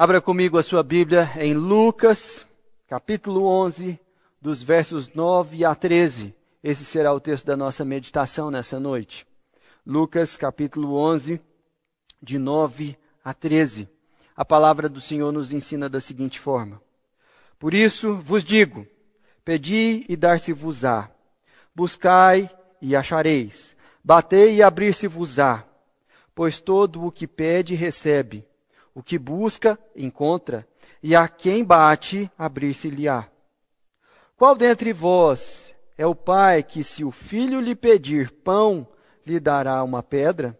Abra comigo a sua Bíblia em Lucas, capítulo 11, dos versos 9 a 13. Esse será o texto da nossa meditação nessa noite. Lucas, capítulo 11, de 9 a 13. A palavra do Senhor nos ensina da seguinte forma: Por isso vos digo: pedi e dar-se-vos-á, buscai e achareis, batei e abrir-se-vos-á, pois todo o que pede recebe o que busca, encontra, e a quem bate, abrir-se-lhe-á. Qual dentre vós é o pai que, se o filho lhe pedir pão, lhe dará uma pedra?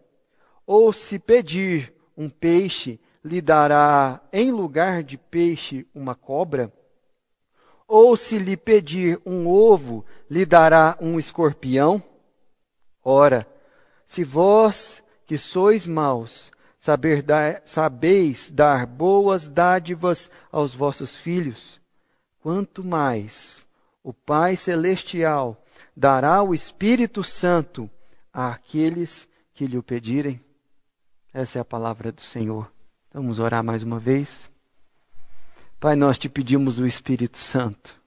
Ou se pedir um peixe, lhe dará em lugar de peixe uma cobra? Ou se lhe pedir um ovo, lhe dará um escorpião? Ora, se vós, que sois maus, saber dar, sabeis dar boas dádivas aos vossos filhos, quanto mais o Pai Celestial dará o Espírito Santo àqueles que lhe o pedirem. Essa é a palavra do Senhor. Vamos orar mais uma vez. Pai, nós te pedimos o Espírito Santo.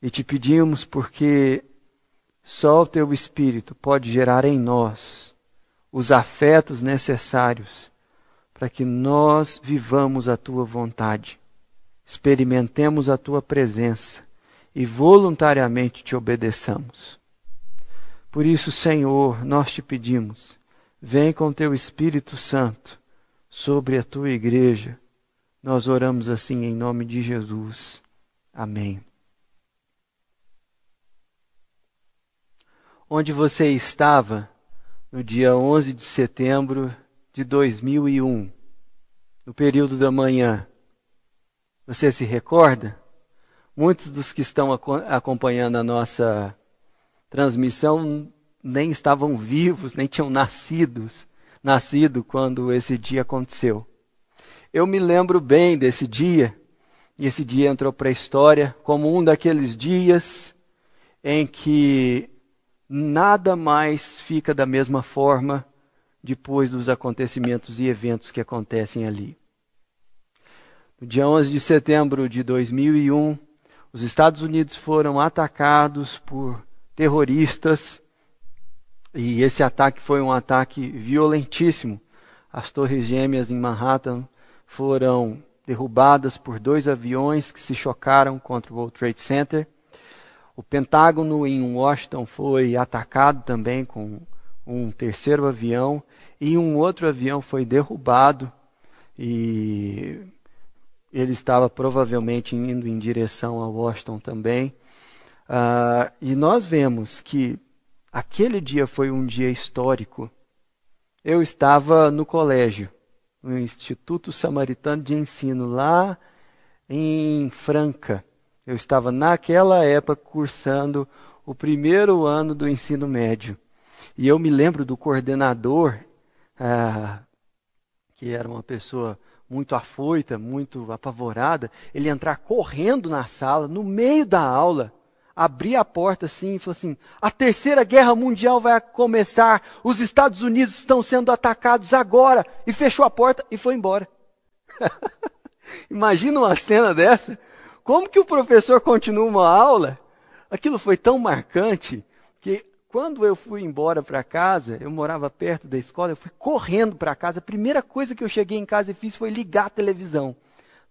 E te pedimos porque só o teu Espírito pode gerar em nós os afetos necessários para que nós vivamos a tua vontade, experimentemos a tua presença e voluntariamente te obedeçamos. Por isso, Senhor, nós te pedimos, vem com teu Espírito Santo sobre a tua igreja. Nós oramos assim em nome de Jesus. Amém. Onde você estava no dia 11 de setembro de 2001, no período da manhã. Você se recorda? Muitos dos que estão acompanhando a nossa transmissão nem estavam vivos, nem tinham nascidos, nascido quando esse dia aconteceu. Eu me lembro bem desse dia, e esse dia entrou para a história como um daqueles dias em que nada mais fica da mesma forma depois dos acontecimentos e eventos que acontecem ali. No dia 11 de setembro de 2001, os Estados Unidos foram atacados por terroristas e esse ataque foi um ataque violentíssimo. As Torres Gêmeas em Manhattan foram derrubadas por dois aviões que se chocaram contra o World Trade Center. O Pentágono em Washington foi atacado também com um terceiro avião e um outro avião foi derrubado e ele estava provavelmente indo em direção a Washington também. Uh, e nós vemos que aquele dia foi um dia histórico. Eu estava no colégio, no Instituto Samaritano de Ensino, lá em Franca. Eu estava naquela época cursando o primeiro ano do ensino médio. E eu me lembro do coordenador, ah, que era uma pessoa muito afoita, muito apavorada, ele entrar correndo na sala, no meio da aula, abrir a porta assim e falou assim: a terceira guerra mundial vai começar, os Estados Unidos estão sendo atacados agora, e fechou a porta e foi embora. Imagina uma cena dessa. Como que o professor continua uma aula? Aquilo foi tão marcante que quando eu fui embora para casa, eu morava perto da escola, eu fui correndo para casa. A primeira coisa que eu cheguei em casa e fiz foi ligar a televisão.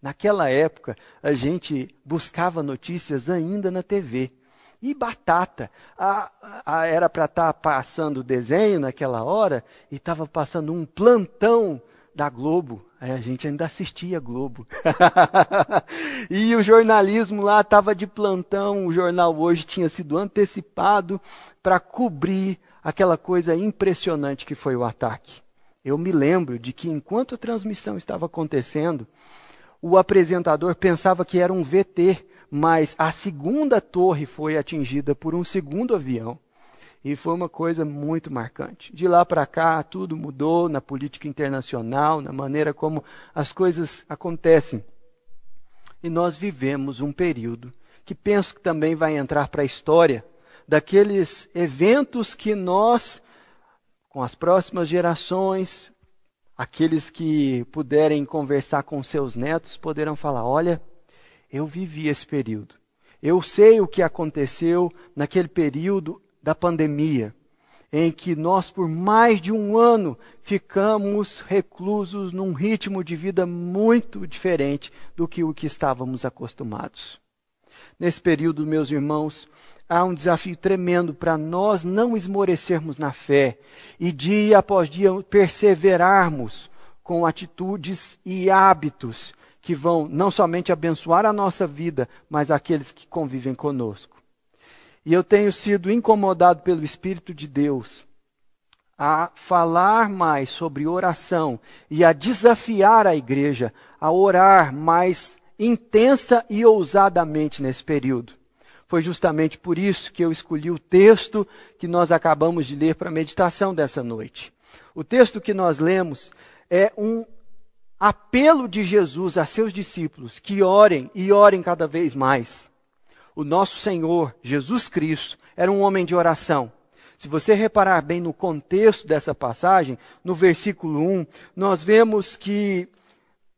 Naquela época, a gente buscava notícias ainda na TV. E batata. A, a, era para estar tá passando desenho naquela hora e estava passando um plantão da Globo. Aí a gente ainda assistia Globo. e o jornalismo lá estava de plantão, o jornal hoje tinha sido antecipado para cobrir aquela coisa impressionante que foi o ataque. Eu me lembro de que enquanto a transmissão estava acontecendo, o apresentador pensava que era um VT, mas a segunda torre foi atingida por um segundo avião. E foi uma coisa muito marcante. De lá para cá, tudo mudou na política internacional, na maneira como as coisas acontecem. E nós vivemos um período que penso que também vai entrar para a história daqueles eventos que nós, com as próximas gerações, Aqueles que puderem conversar com seus netos poderão falar: olha, eu vivi esse período. Eu sei o que aconteceu naquele período da pandemia, em que nós, por mais de um ano, ficamos reclusos num ritmo de vida muito diferente do que o que estávamos acostumados. Nesse período, meus irmãos, há um desafio tremendo para nós não esmorecermos na fé e dia após dia perseverarmos com atitudes e hábitos que vão não somente abençoar a nossa vida, mas aqueles que convivem conosco. E eu tenho sido incomodado pelo Espírito de Deus a falar mais sobre oração e a desafiar a igreja a orar mais intensa e ousadamente nesse período. Foi justamente por isso que eu escolhi o texto que nós acabamos de ler para a meditação dessa noite. O texto que nós lemos é um apelo de Jesus a seus discípulos que orem e orem cada vez mais. O nosso Senhor, Jesus Cristo, era um homem de oração. Se você reparar bem no contexto dessa passagem, no versículo 1, nós vemos que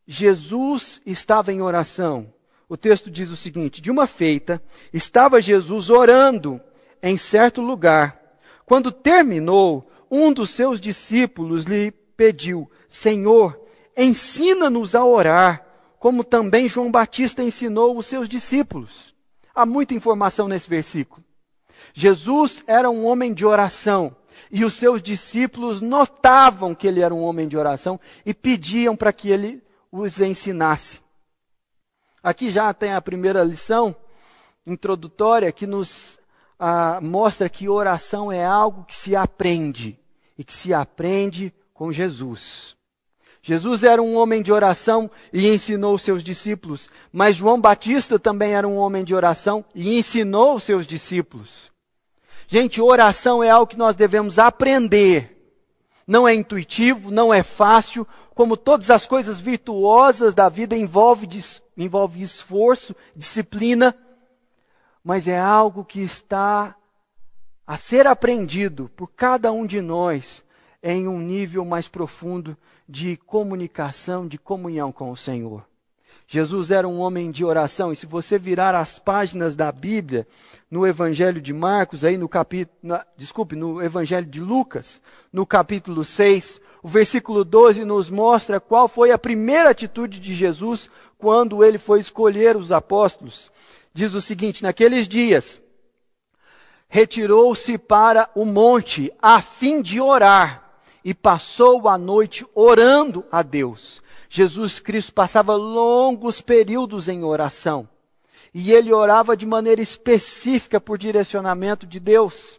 Jesus estava em oração. O texto diz o seguinte: De uma feita, estava Jesus orando em certo lugar. Quando terminou, um dos seus discípulos lhe pediu: Senhor, ensina-nos a orar, como também João Batista ensinou os seus discípulos. Há muita informação nesse versículo. Jesus era um homem de oração e os seus discípulos notavam que ele era um homem de oração e pediam para que ele os ensinasse. Aqui já tem a primeira lição introdutória que nos ah, mostra que oração é algo que se aprende e que se aprende com Jesus. Jesus era um homem de oração e ensinou seus discípulos, mas João Batista também era um homem de oração e ensinou seus discípulos. Gente, oração é algo que nós devemos aprender. Não é intuitivo, não é fácil, como todas as coisas virtuosas da vida envolve, envolve esforço, disciplina, mas é algo que está a ser aprendido por cada um de nós em um nível mais profundo de comunicação, de comunhão com o Senhor. Jesus era um homem de oração, e se você virar as páginas da Bíblia, no Evangelho de Marcos, aí no capítulo, na, desculpe, no Evangelho de Lucas, no capítulo 6, o versículo 12 nos mostra qual foi a primeira atitude de Jesus quando ele foi escolher os apóstolos. Diz o seguinte: naqueles dias, retirou-se para o monte a fim de orar e passou a noite orando a Deus. Jesus Cristo passava longos períodos em oração. E ele orava de maneira específica por direcionamento de Deus.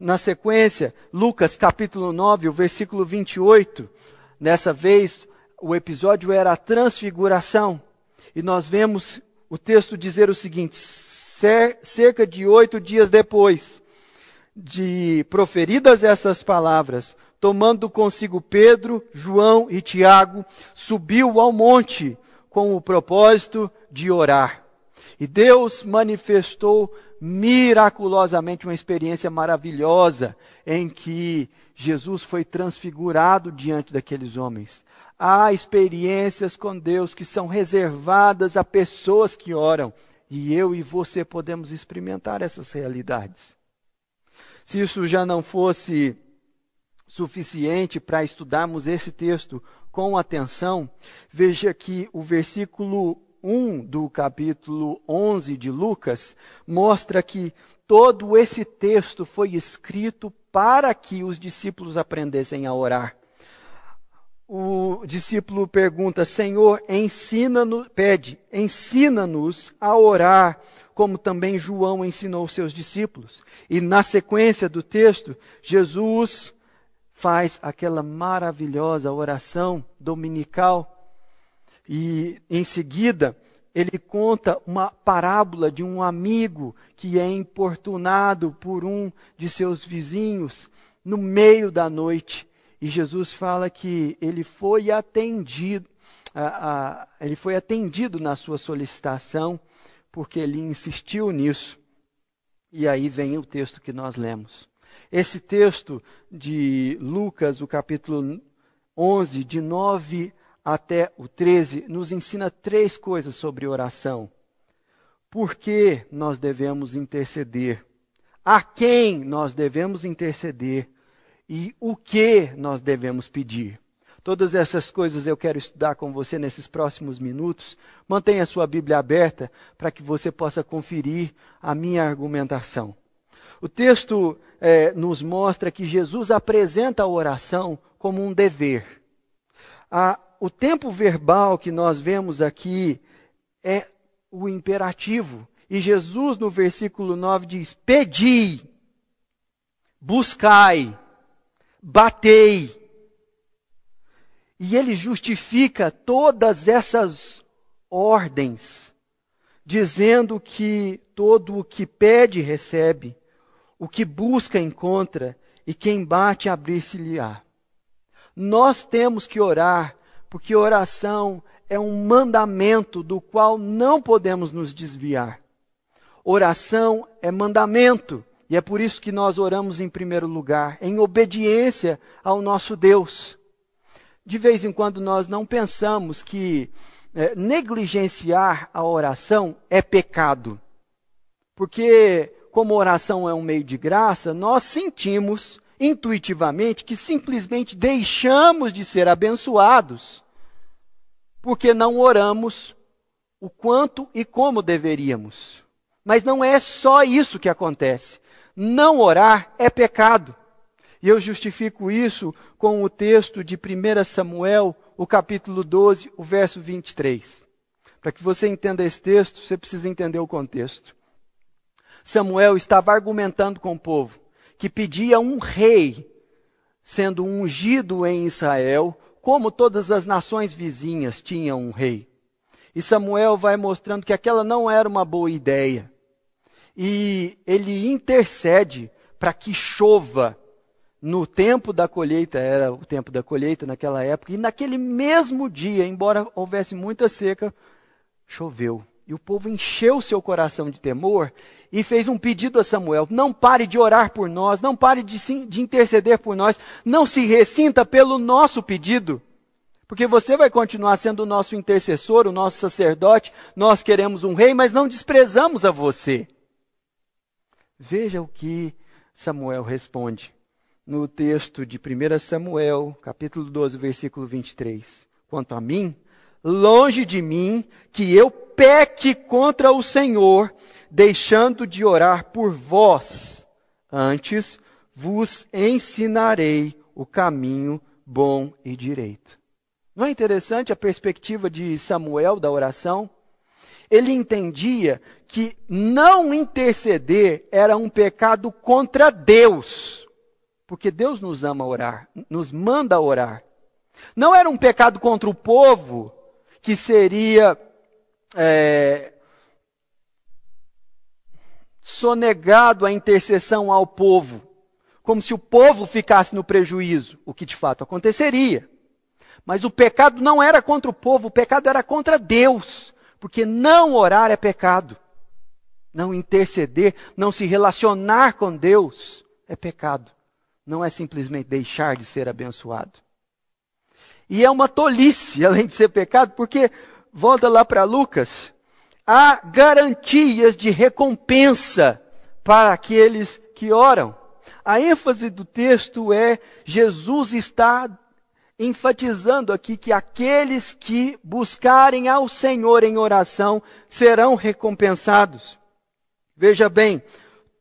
Na sequência, Lucas capítulo 9, o versículo 28. Nessa vez, o episódio era a transfiguração. E nós vemos o texto dizer o seguinte: cerca de oito dias depois de proferidas essas palavras, tomando consigo Pedro, João e Tiago, subiu ao monte com o propósito de orar. E Deus manifestou miraculosamente uma experiência maravilhosa em que Jesus foi transfigurado diante daqueles homens. Há experiências com Deus que são reservadas a pessoas que oram, e eu e você podemos experimentar essas realidades. Se isso já não fosse suficiente para estudarmos esse texto com atenção, veja que o versículo 1 do capítulo 11 de Lucas mostra que todo esse texto foi escrito para que os discípulos aprendessem a orar. O discípulo pergunta: Senhor, ensina-nos, pede, ensina-nos a orar, como também João ensinou seus discípulos. E na sequência do texto, Jesus faz aquela maravilhosa oração dominical e em seguida ele conta uma parábola de um amigo que é importunado por um de seus vizinhos no meio da noite. E Jesus fala que ele foi atendido, ele foi atendido na sua solicitação, porque ele insistiu nisso. E aí vem o texto que nós lemos. Esse texto de Lucas, o capítulo 11, de 9 até o 13, nos ensina três coisas sobre oração. Por que nós devemos interceder? A quem nós devemos interceder? E o que nós devemos pedir? Todas essas coisas eu quero estudar com você nesses próximos minutos. Mantenha sua Bíblia aberta para que você possa conferir a minha argumentação. O texto é, nos mostra que Jesus apresenta a oração como um dever. A, o tempo verbal que nós vemos aqui é o imperativo. E Jesus, no versículo 9, diz: Pedi, buscai, batei e ele justifica todas essas ordens, dizendo que todo o que pede recebe, o que busca encontra, e quem bate abrir-se-lhe-á. Nós temos que orar, porque oração é um mandamento do qual não podemos nos desviar. Oração é mandamento, e é por isso que nós oramos em primeiro lugar, em obediência ao nosso Deus de vez em quando nós não pensamos que é, negligenciar a oração é pecado. Porque, como oração é um meio de graça, nós sentimos intuitivamente que simplesmente deixamos de ser abençoados porque não oramos o quanto e como deveríamos. Mas não é só isso que acontece. Não orar é pecado. E eu justifico isso com o texto de 1 Samuel, o capítulo 12, o verso 23. Para que você entenda esse texto, você precisa entender o contexto. Samuel estava argumentando com o povo que pedia um rei sendo ungido em Israel, como todas as nações vizinhas tinham um rei. E Samuel vai mostrando que aquela não era uma boa ideia. E ele intercede para que chova no tempo da colheita, era o tempo da colheita naquela época, e naquele mesmo dia, embora houvesse muita seca, choveu. E o povo encheu seu coração de temor e fez um pedido a Samuel: não pare de orar por nós, não pare de, de interceder por nós, não se ressinta pelo nosso pedido, porque você vai continuar sendo o nosso intercessor, o nosso sacerdote. Nós queremos um rei, mas não desprezamos a você. Veja o que Samuel responde no texto de 1 Samuel, capítulo 12, versículo 23. Quanto a mim, longe de mim que eu peque contra o Senhor, deixando de orar por vós. Antes vos ensinarei o caminho bom e direito. Não é interessante a perspectiva de Samuel da oração? Ele entendia que não interceder era um pecado contra Deus porque Deus nos ama orar, nos manda orar. Não era um pecado contra o povo que seria é, sonegado a intercessão ao povo, como se o povo ficasse no prejuízo, o que de fato aconteceria. Mas o pecado não era contra o povo, o pecado era contra Deus, porque não orar é pecado. Não interceder, não se relacionar com Deus é pecado não é simplesmente deixar de ser abençoado. E é uma tolice, além de ser pecado, porque, volta lá para Lucas, há garantias de recompensa para aqueles que oram. A ênfase do texto é Jesus está enfatizando aqui que aqueles que buscarem ao Senhor em oração serão recompensados. Veja bem,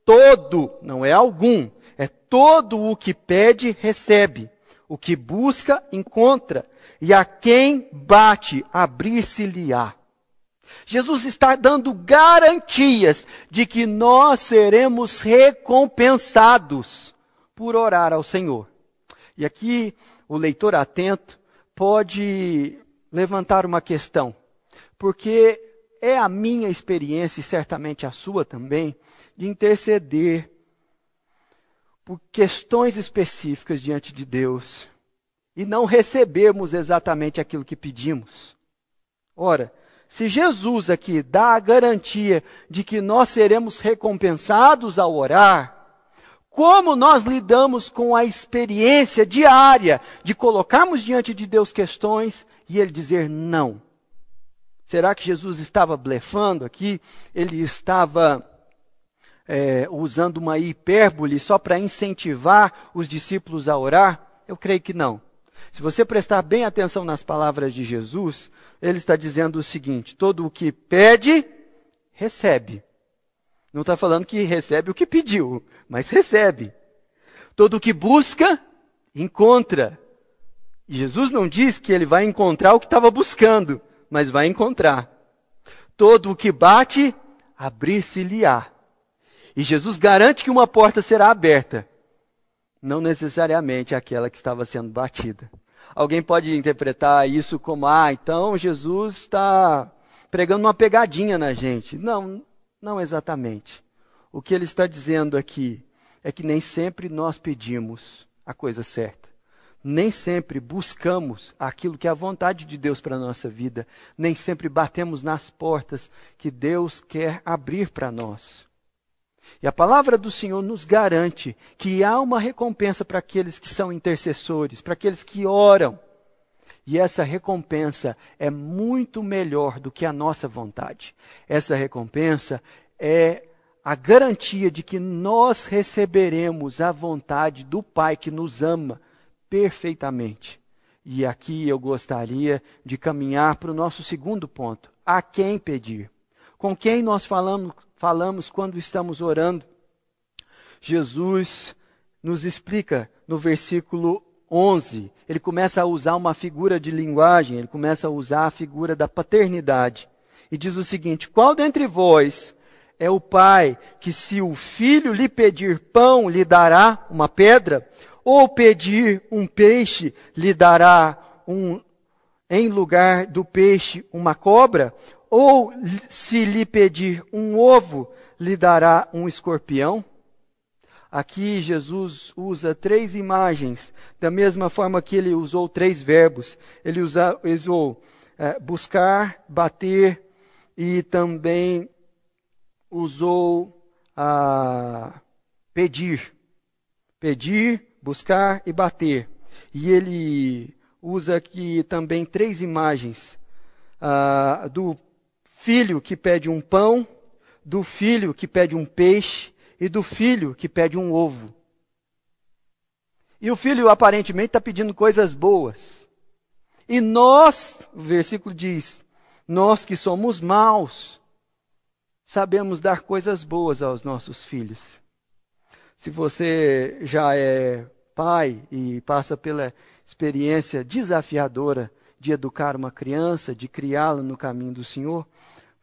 todo, não é algum, todo o que pede, recebe. O que busca, encontra. E a quem bate, abrir-se-lhe-á. Jesus está dando garantias de que nós seremos recompensados por orar ao Senhor. E aqui o leitor atento pode levantar uma questão, porque é a minha experiência e certamente a sua também de interceder por questões específicas diante de Deus e não recebemos exatamente aquilo que pedimos. Ora, se Jesus aqui dá a garantia de que nós seremos recompensados ao orar, Como nós lidamos com a experiência diária de colocarmos diante de Deus questões e Ele dizer não? Será que Jesus estava blefando aqui? Ele estava é, usando uma hipérbole só para incentivar os discípulos a orar? Eu creio que não. Se você prestar bem atenção nas palavras de Jesus, ele está dizendo o seguinte: todo o que pede, recebe. Não está falando que recebe o que pediu, mas recebe. Todo o que busca, encontra. E Jesus não diz que ele vai encontrar o que estava buscando, mas vai encontrar. Todo o que bate, abrir-se-lhe-á. E Jesus garante que uma porta será aberta, não necessariamente aquela que estava sendo batida. Alguém pode interpretar isso como, ah, então Jesus está pregando uma pegadinha na gente. Não, não exatamente. O que ele está dizendo aqui é que nem sempre nós pedimos a coisa certa. Nem sempre buscamos aquilo que é a vontade de Deus para a nossa vida. Nem sempre batemos nas portas que Deus quer abrir para nós. E a palavra do Senhor nos garante que há uma recompensa para aqueles que são intercessores, para aqueles que oram. E essa recompensa é muito melhor do que a nossa vontade. Essa recompensa é a garantia de que nós receberemos a vontade do Pai que nos ama perfeitamente. E aqui eu gostaria de caminhar para o nosso segundo ponto: a quem pedir? Com quem nós falamos, falamos quando estamos orando? Jesus nos explica no versículo 11, ele começa a usar uma figura de linguagem, ele começa a usar a figura da paternidade. E diz o seguinte: Qual dentre vós é o pai que, se o filho lhe pedir pão, lhe dará uma pedra? Ou pedir um peixe, lhe dará um, em lugar do peixe uma cobra? Ou se lhe pedir um ovo, lhe dará um escorpião? Aqui Jesus usa três imagens, da mesma forma que ele usou três verbos. Ele usa, usou é, buscar, bater e também usou a pedir. Pedir, buscar e bater. E ele usa aqui também três imagens ah, do filho que pede um pão, do filho que pede um peixe e do filho que pede um ovo. E o filho aparentemente está pedindo coisas boas. E nós, o versículo diz, nós que somos maus, sabemos dar coisas boas aos nossos filhos. Se você já é pai e passa pela experiência desafiadora de educar uma criança, de criá-la no caminho do Senhor,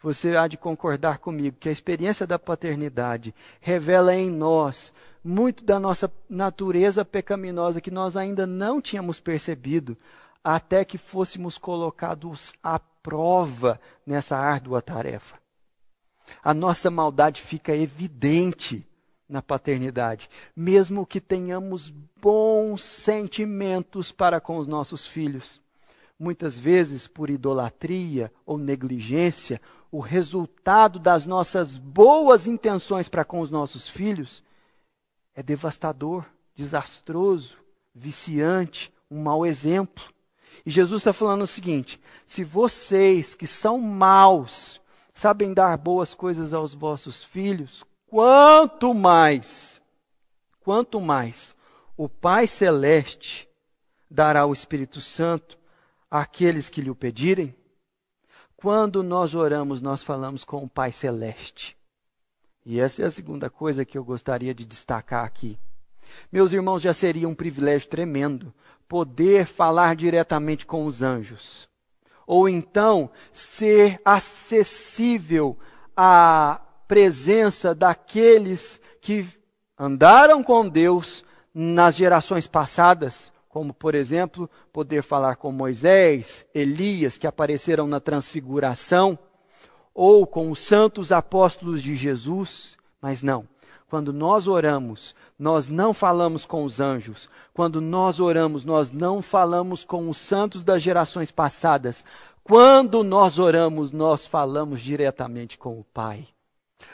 você há de concordar comigo que a experiência da paternidade revela em nós muito da nossa natureza pecaminosa que nós ainda não tínhamos percebido até que fôssemos colocados à prova nessa árdua tarefa. A nossa maldade fica evidente na paternidade, mesmo que tenhamos bons sentimentos para com os nossos filhos. Muitas vezes, por idolatria ou negligência, o resultado das nossas boas intenções para com os nossos filhos é devastador, desastroso, viciante, um mau exemplo. E Jesus está falando o seguinte: se vocês que são maus sabem dar boas coisas aos vossos filhos, quanto mais, quanto mais o Pai Celeste dará o Espírito Santo àqueles que lhe o pedirem? Quando nós oramos, nós falamos com o Pai Celeste. E essa é a segunda coisa que eu gostaria de destacar aqui. Meus irmãos, já seria um privilégio tremendo poder falar diretamente com os anjos. Ou então ser acessível à presença daqueles que andaram com Deus nas gerações passadas, como, por exemplo, poder falar com Moisés, Elias, que apareceram na transfiguração, ou com os santos apóstolos de Jesus, mas não. Quando nós oramos, nós não falamos com os anjos. Quando nós oramos, nós não falamos com os santos das gerações passadas. Quando nós oramos, nós falamos diretamente com o Pai.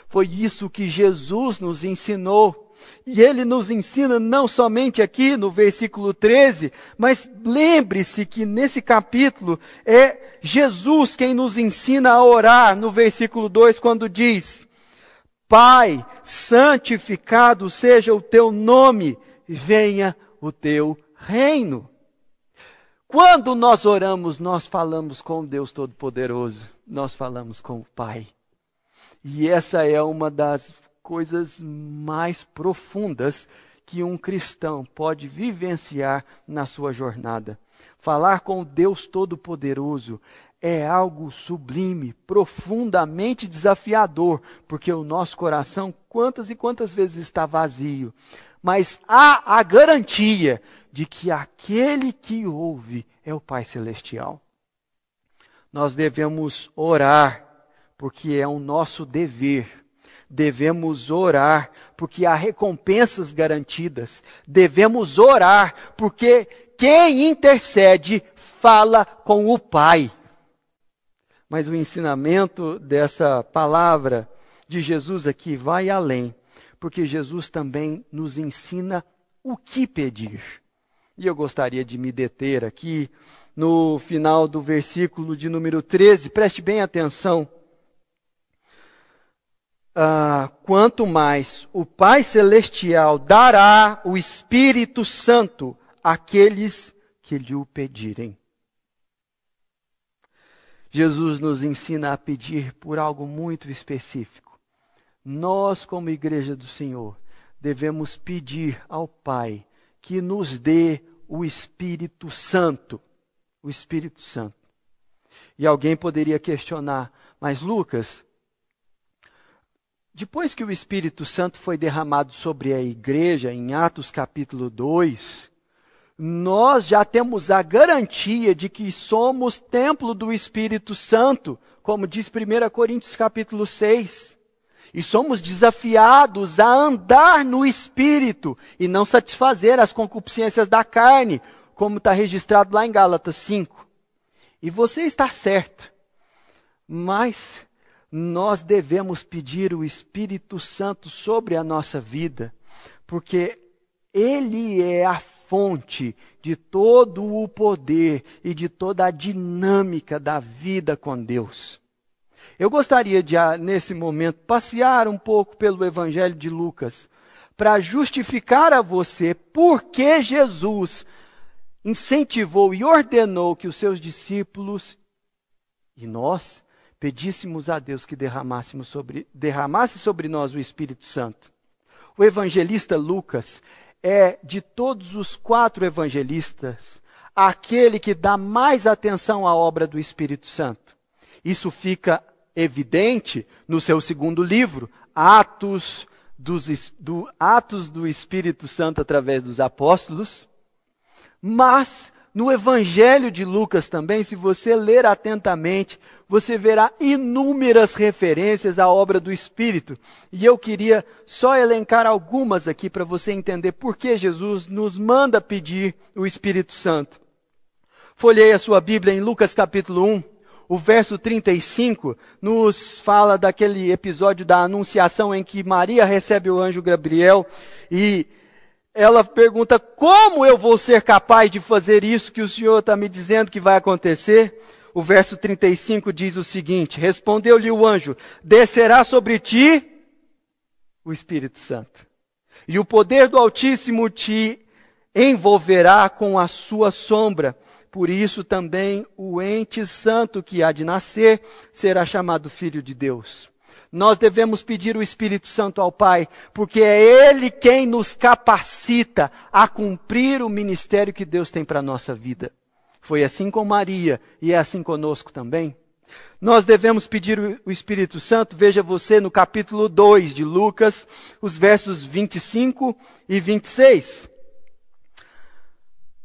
Foi isso que Jesus nos ensinou E ele nos ensina não somente aqui no versículo 13, mas lembre-se que nesse capítulo é Jesus quem nos ensina a orar no versículo 2, quando diz: Pai, santificado seja o teu nome, venha o teu reino. Quando nós oramos, nós falamos com Deus Todo-Poderoso, nós falamos com o Pai. E essa é uma das coisas mais profundas que um cristão pode vivenciar na sua jornada. Falar com o Deus Todo-Poderoso é algo sublime, profundamente desafiador, porque o nosso coração quantas e quantas vezes está vazio. Mas há a garantia de que aquele que ouve é o Pai Celestial. Nós devemos orar, porque é o nosso dever. Devemos orar, porque há recompensas garantidas. Devemos orar, porque quem intercede fala com o Pai. Mas o ensinamento dessa palavra de Jesus aqui vai além, porque Jesus também nos ensina o que pedir. E eu gostaria de me deter aqui no final do versículo de número 13, preste bem atenção. Ah, quanto mais o Pai Celestial dará o Espírito Santo àqueles que lhe o pedirem. Jesus nos ensina a pedir por algo muito específico. Nós, como Igreja do Senhor, devemos pedir ao Pai que nos dê o Espírito Santo. O Espírito Santo. E alguém poderia questionar, mas Lucas, depois que o Espírito Santo foi derramado sobre a igreja, em Atos capítulo 2, nós já temos a garantia de que somos templo do Espírito Santo, como diz 1 Coríntios capítulo 6. E somos desafiados a andar no espírito e não satisfazer as concupiscências da carne, como está registrado lá em Gálatas 5. E você está certo. Mas nós devemos pedir o Espírito Santo sobre a nossa vida, porque ele é a fonte de todo o poder e de toda a dinâmica da vida com Deus. Eu gostaria de, ah, nesse momento, passear um pouco pelo Evangelho de Lucas, para justificar a você por que Jesus incentivou e ordenou que os seus discípulos e nós pedíssemos a Deus que derramássemos sobre, derramasse sobre nós o Espírito Santo. O evangelista Lucas é, de todos os quatro evangelistas, aquele que dá mais atenção à obra do Espírito Santo. Isso fica evidente no seu segundo livro, Atos, dos, do, Atos do Espírito Santo através dos apóstolos. Mas no Evangelho de Lucas também, se você ler atentamente, você verá inúmeras referências à obra do Espírito. E eu queria só elencar algumas aqui para você entender por que Jesus nos manda pedir o Espírito Santo. Folhei a sua Bíblia em Lucas capítulo 1 o verso 35 nos fala daquele episódio da anunciação em que Maria recebe o anjo Gabriel e ela pergunta: Como eu vou ser capaz de fazer isso que o Senhor está me dizendo que vai acontecer? O verso 35 diz o seguinte: Respondeu-lhe o anjo: Descerá sobre ti o Espírito Santo, e o poder do Altíssimo te envolverá com a sua sombra. Por isso também o ente santo que há de nascer será chamado filho de Deus. Nós devemos pedir o Espírito Santo ao Pai, porque é Ele quem nos capacita a cumprir o ministério que Deus tem para a nossa vida. Foi assim com Maria e é assim conosco também. Nós devemos pedir o Espírito Santo, veja você no capítulo 2 de Lucas, os versos 25 e 26.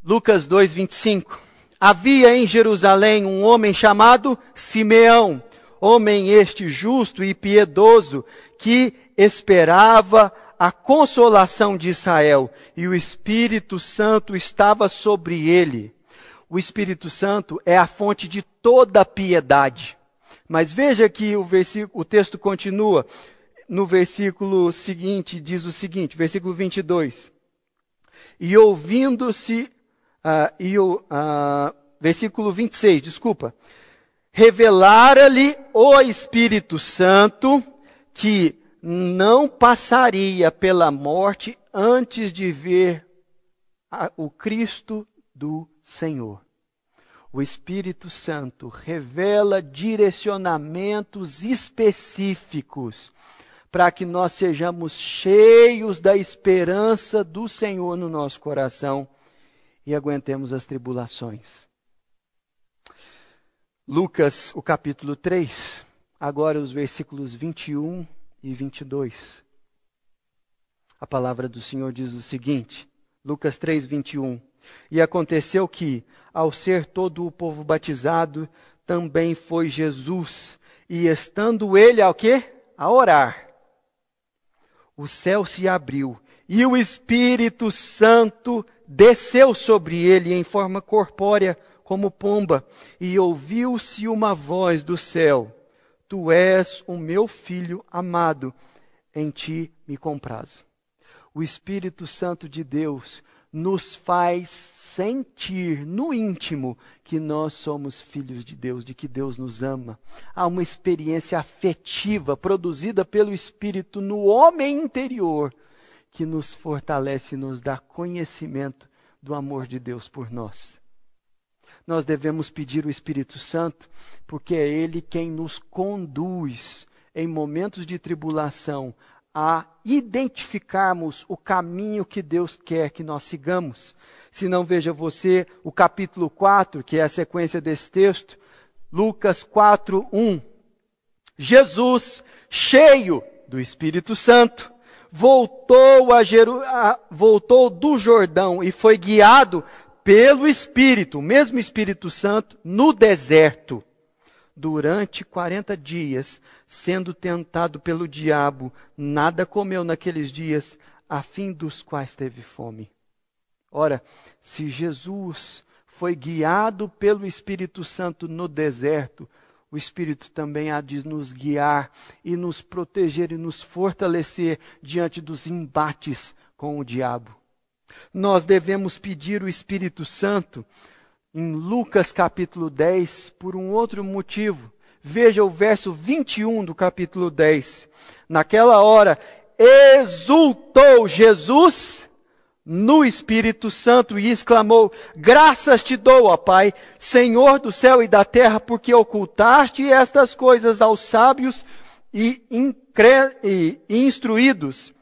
Lucas 2, 25. Havia em Jerusalém um homem chamado Simeão, homem este justo e piedoso, que esperava a consolação de Israel, e o Espírito Santo estava sobre ele. O Espírito Santo é a fonte de toda piedade. Mas veja que o, o texto continua. no versículo seguinte, diz o seguinte, versículo 22. E ouvindo-se, uh, uh, versículo 26, desculpa. Revelara-lhe o Espírito Santo que não passaria pela morte antes de ver a, o Cristo do Senhor. O Espírito Santo revela direcionamentos específicos para que nós sejamos cheios da esperança do Senhor no nosso coração e aguentemos as tribulações. Lucas, o capítulo 3, agora os versículos 21 e 22. A palavra do Senhor diz o seguinte: Lucas 3, 21. E aconteceu que, ao ser todo o povo batizado, também foi Jesus, e estando ele ao quê? A orar. O céu se abriu, e o Espírito Santo desceu sobre ele em forma corpórea, como pomba, e ouviu-se uma voz do céu: Tu és o meu filho amado, em ti me comprazo. O Espírito Santo de Deus nos faz sentir no íntimo que nós somos filhos de Deus, de que Deus nos ama. Há uma experiência afetiva produzida pelo Espírito no homem interior que nos fortalece e nos dá conhecimento do amor de Deus por nós. Nós devemos pedir o Espírito Santo, porque é Ele quem nos conduz em momentos de tribulação a identificarmos o caminho que Deus quer que nós sigamos. Se não veja você o capítulo 4, que é a sequência desse texto, Lucas 4, 1. Jesus, cheio do Espírito Santo, voltou, a Jeru... voltou do Jordão e foi guiado pelo Espírito, o mesmo Espírito Santo, no deserto durante 40 dias, sendo tentado pelo diabo, nada comeu naqueles dias, a fim dos quais teve fome. Ora, se Jesus foi guiado pelo Espírito Santo no deserto, o Espírito também há de nos guiar e nos proteger e nos fortalecer diante dos embates com o diabo. Nós devemos pedir o Espírito Santo em Lucas capítulo 10 por um outro motivo. Veja o verso 21 do capítulo 10. Naquela hora, exultou Jesus no Espírito Santo e exclamou: Graças te dou, ó Pai, Senhor do céu e da terra, porque ocultaste estas coisas aos sábios e, e instruídos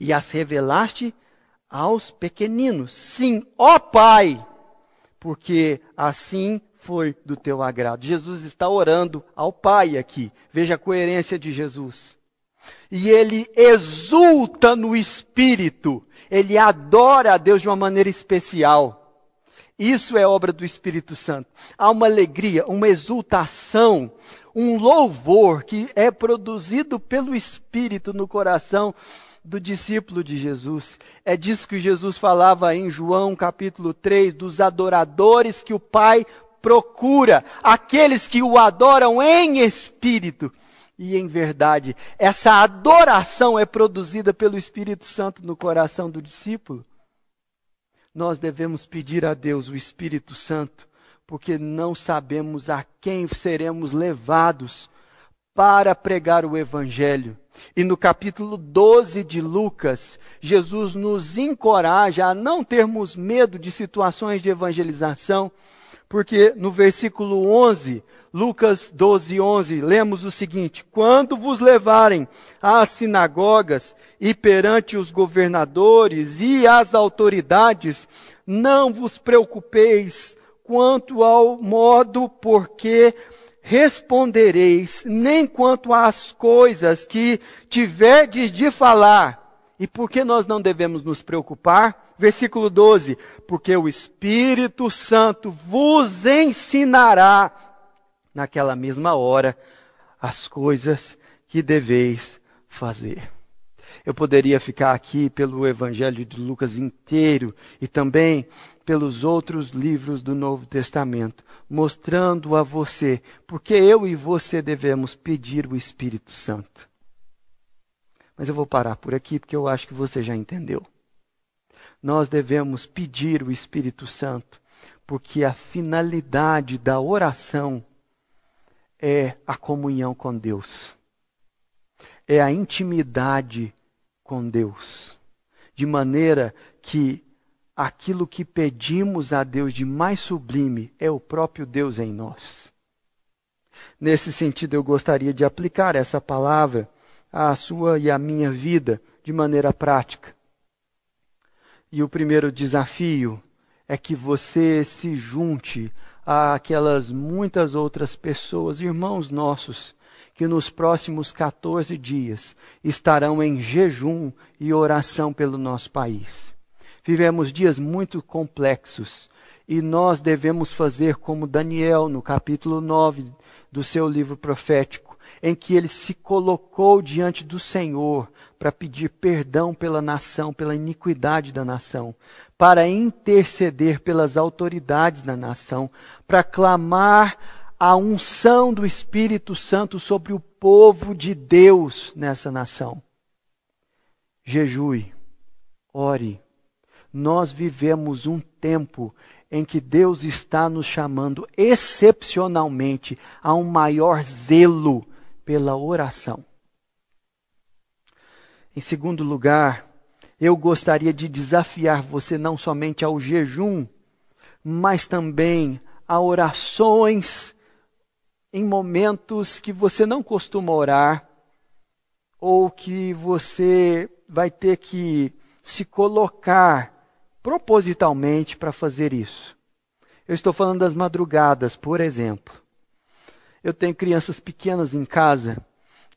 e as revelaste aos pequeninos. Sim, ó Pai porque assim foi do teu agrado. Jesus está orando ao Pai aqui. Veja a coerência de Jesus. E ele exulta no espírito. Ele adora a Deus de uma maneira especial. Isso é obra do Espírito Santo. Há uma alegria, uma exultação, um louvor que é produzido pelo Espírito no coração do discípulo de Jesus. É disso que Jesus falava em João capítulo 3, dos adoradores que o Pai procura, aqueles que o adoram em espírito e em verdade. Essa adoração é produzida pelo Espírito Santo no coração do discípulo. Nós devemos pedir a Deus o Espírito Santo, porque não sabemos a quem seremos levados para pregar o Evangelho. E no capítulo 12 de Lucas, Jesus nos encoraja a não termos medo de situações de evangelização, porque no versículo 11, Lucas 12, 11, lemos o seguinte: Quando vos levarem às sinagogas e perante os governadores e as autoridades, não vos preocupeis quanto ao modo porque respondereis, nem quanto às coisas que tiverdes de falar. E por que nós não devemos nos preocupar? Versículo 12: Porque o Espírito Santo vos ensinará naquela mesma hora as coisas que deveis fazer. Eu poderia ficar aqui pelo Evangelho de Lucas inteiro e também pelos outros livros do Novo Testamento, mostrando a você porque eu e você devemos pedir o Espírito Santo. Mas eu vou parar por aqui porque eu acho que você já entendeu. Nós devemos pedir o Espírito Santo, porque a finalidade da oração é a comunhão com Deus, é a intimidade com Deus, de maneira que aquilo que pedimos a Deus de mais sublime é o próprio Deus em nós. Nesse sentido, eu gostaria de aplicar essa palavra à sua e à minha vida de maneira prática. E o primeiro desafio é que você se junte àquelas muitas outras pessoas, irmãos nossos, que nos próximos 14 dias estarão em jejum e oração pelo nosso país. Vivemos dias muito complexos e nós devemos fazer como Daniel, no capítulo 9 do seu livro profético, em que ele se colocou diante do Senhor para pedir perdão pela nação, pela iniquidade da nação, para interceder pelas autoridades da nação, para clamar a unção do Espírito Santo sobre o povo de Deus nessa nação. Jejue, ore, nós vivemos um tempo em que Deus está nos chamando excepcionalmente a um maior zelo pela oração. Em segundo lugar, eu gostaria de desafiar você não somente ao jejum, mas também a orações em momentos que você não costuma orar, ou que você vai ter que se colocar propositalmente para fazer isso. Eu estou falando das madrugadas, por exemplo. Eu tenho crianças pequenas em casa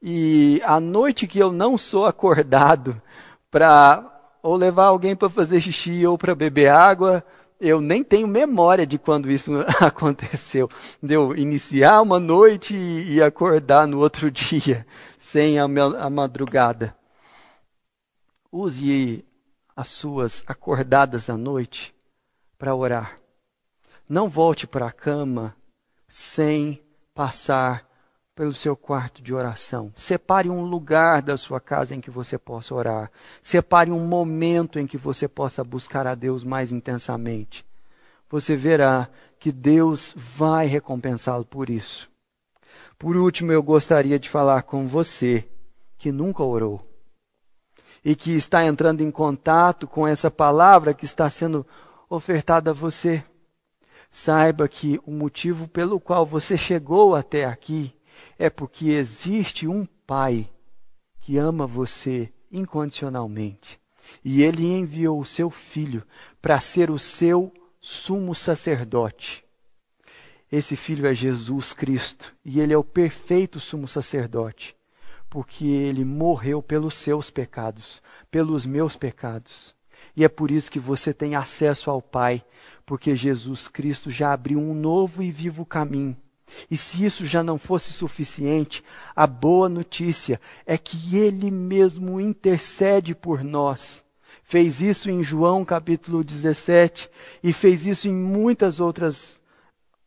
e à noite que eu não sou acordado para ou levar alguém para fazer xixi ou para beber água, eu nem tenho memória de quando isso aconteceu. De eu iniciar uma noite e acordar no outro dia, sem a, a madrugada. Use as suas acordadas à noite para orar. Não volte para a cama sem passar pelo seu quarto de oração. Separe um lugar da sua casa em que você possa orar. Separe um momento em que você possa buscar a Deus mais intensamente. Você verá que Deus vai recompensá-lo por isso. Por último, eu gostaria de falar com você que nunca orou e que está entrando em contato com essa palavra que está sendo ofertada a você. Saiba que o motivo pelo qual você chegou até aqui é porque existe um Pai que ama você incondicionalmente. E ele enviou o seu filho para ser o seu sumo sacerdote. Esse filho é Jesus Cristo e ele é o perfeito sumo sacerdote porque ele morreu pelos seus pecados, pelos meus pecados. E é por isso que você tem acesso ao Pai, porque Jesus Cristo já abriu um novo e vivo caminho. E se isso já não fosse suficiente, a boa notícia é que Ele mesmo intercede por nós. Fez isso em João capítulo 17 e fez isso em muitas outras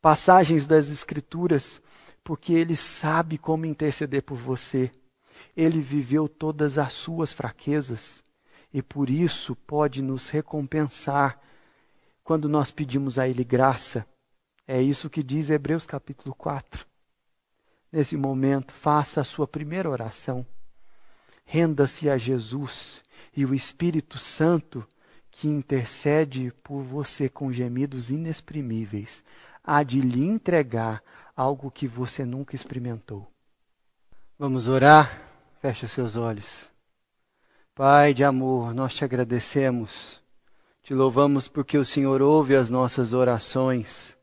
passagens das Escrituras, porque Ele sabe como interceder por você. Ele viveu todas as suas fraquezas e por isso pode nos recompensar quando nós pedimos a Ele graça. É isso que diz Hebreus capítulo 4. Nesse momento, faça a sua primeira oração. Renda-se a Jesus e o Espírito Santo, que intercede por você com gemidos inexprimíveis, há de lhe entregar algo que você nunca experimentou. Vamos orar? Feche os seus olhos. Pai de amor, nós te agradecemos. Te louvamos porque o Senhor ouve as nossas orações.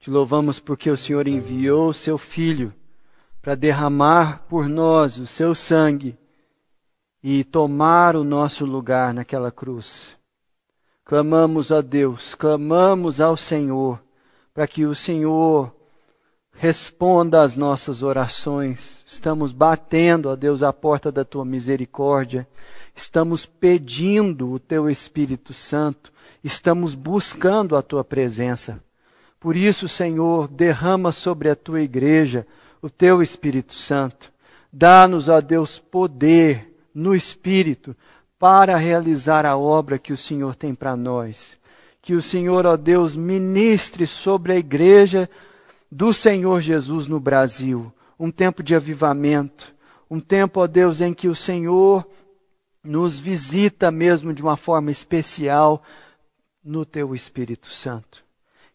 Te louvamos porque o Senhor enviou o seu Filho para derramar por nós o seu sangue e tomar o nosso lugar naquela cruz. Clamamos a Deus, clamamos ao Senhor, para que o Senhor responda às nossas orações. Estamos batendo, ó Deus, a porta da tua misericórdia. Estamos pedindo o teu Espírito Santo. Estamos buscando a tua presença. Por isso, Senhor, derrama sobre a tua igreja o teu Espírito Santo. Dá-nos, ó Deus, poder no Espírito, para realizar a obra que o Senhor tem para nós. Que o Senhor, ó Deus, ministre sobre a igreja do Senhor Jesus no Brasil. Um tempo de avivamento. Um tempo, ó Deus, em que o Senhor nos visita mesmo de uma forma especial no teu Espírito Santo.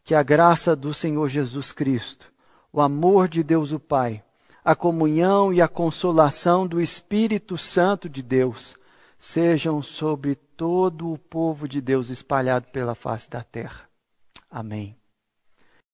Que a graça do Senhor Jesus Cristo, o amor de Deus o Pai, a comunhão e a consolação do Espírito Santo de Deus sejam sobre todo o povo de Deus espalhado pela face da terra. Amém.